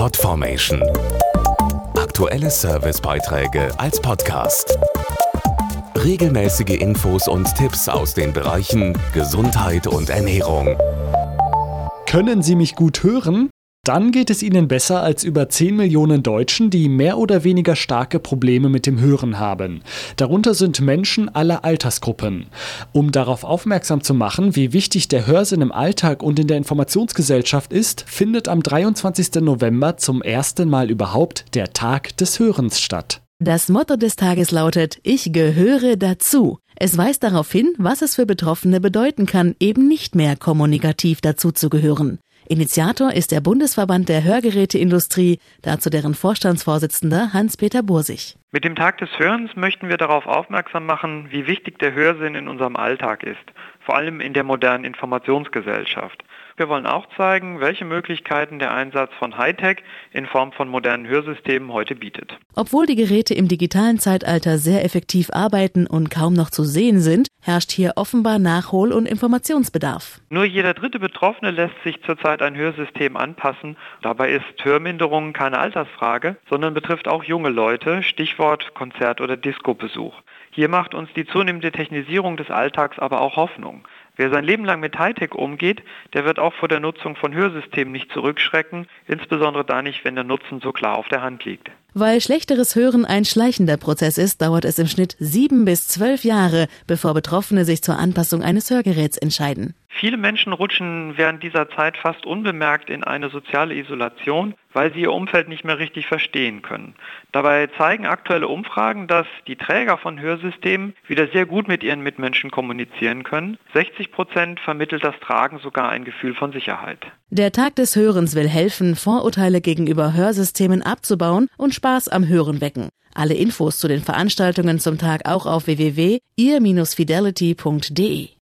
Podformation. Aktuelle Servicebeiträge als Podcast. Regelmäßige Infos und Tipps aus den Bereichen Gesundheit und Ernährung. Können Sie mich gut hören? Dann geht es Ihnen besser als über 10 Millionen Deutschen, die mehr oder weniger starke Probleme mit dem Hören haben. Darunter sind Menschen aller Altersgruppen. Um darauf aufmerksam zu machen, wie wichtig der Hörsinn im Alltag und in der Informationsgesellschaft ist, findet am 23. November zum ersten Mal überhaupt der Tag des Hörens statt. Das Motto des Tages lautet Ich gehöre dazu. Es weist darauf hin, was es für Betroffene bedeuten kann, eben nicht mehr kommunikativ dazu zu gehören. Initiator ist der Bundesverband der Hörgeräteindustrie, dazu deren Vorstandsvorsitzender Hans-Peter Bursig. Mit dem Tag des Hörens möchten wir darauf aufmerksam machen, wie wichtig der Hörsinn in unserem Alltag ist, vor allem in der modernen Informationsgesellschaft. Wir wollen auch zeigen, welche Möglichkeiten der Einsatz von Hightech in Form von modernen Hörsystemen heute bietet. Obwohl die Geräte im digitalen Zeitalter sehr effektiv arbeiten und kaum noch zu sehen sind, herrscht hier offenbar Nachhol- und Informationsbedarf. Nur jeder dritte Betroffene lässt sich zurzeit ein Hörsystem anpassen. Dabei ist Hörminderung keine Altersfrage, sondern betrifft auch junge Leute, Stichwort Konzert- oder Discobesuch. Hier macht uns die zunehmende Technisierung des Alltags aber auch Hoffnung. Wer sein Leben lang mit Hightech umgeht, der wird auch vor der Nutzung von Hörsystemen nicht zurückschrecken, insbesondere da nicht, wenn der Nutzen so klar auf der Hand liegt. Weil schlechteres Hören ein schleichender Prozess ist, dauert es im Schnitt sieben bis zwölf Jahre, bevor Betroffene sich zur Anpassung eines Hörgeräts entscheiden. Viele Menschen rutschen während dieser Zeit fast unbemerkt in eine soziale Isolation, weil sie ihr Umfeld nicht mehr richtig verstehen können. Dabei zeigen aktuelle Umfragen, dass die Träger von Hörsystemen wieder sehr gut mit ihren Mitmenschen kommunizieren können. 60 Prozent vermittelt das Tragen sogar ein Gefühl von Sicherheit. Der Tag des Hörens will helfen, Vorurteile gegenüber Hörsystemen abzubauen und Spaß am Hören wecken. Alle Infos zu den Veranstaltungen zum Tag auch auf www.ihr-fidelity.de.